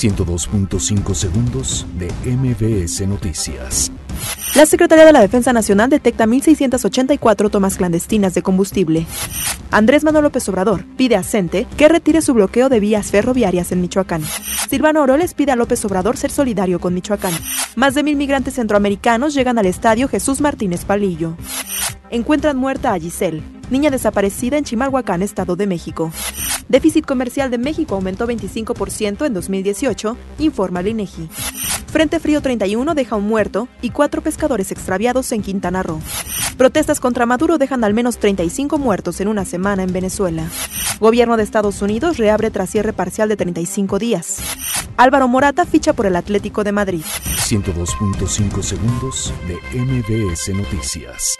102.5 segundos de MBS Noticias. La Secretaría de la Defensa Nacional detecta 1.684 tomas clandestinas de combustible. Andrés Manuel López Obrador pide a CENTE que retire su bloqueo de vías ferroviarias en Michoacán. Silvano Oroles pide a López Obrador ser solidario con Michoacán. Más de mil migrantes centroamericanos llegan al estadio Jesús Martínez Palillo. Encuentran muerta a Giselle, niña desaparecida en Chimalhuacán, Estado de México. Déficit comercial de México aumentó 25% en 2018, informa el INEGI. Frente Frío 31 deja un muerto y cuatro pescadores extraviados en Quintana Roo. Protestas contra Maduro dejan al menos 35 muertos en una semana en Venezuela. Gobierno de Estados Unidos reabre tras cierre parcial de 35 días. Álvaro Morata ficha por el Atlético de Madrid. 102.5 segundos de MBS Noticias.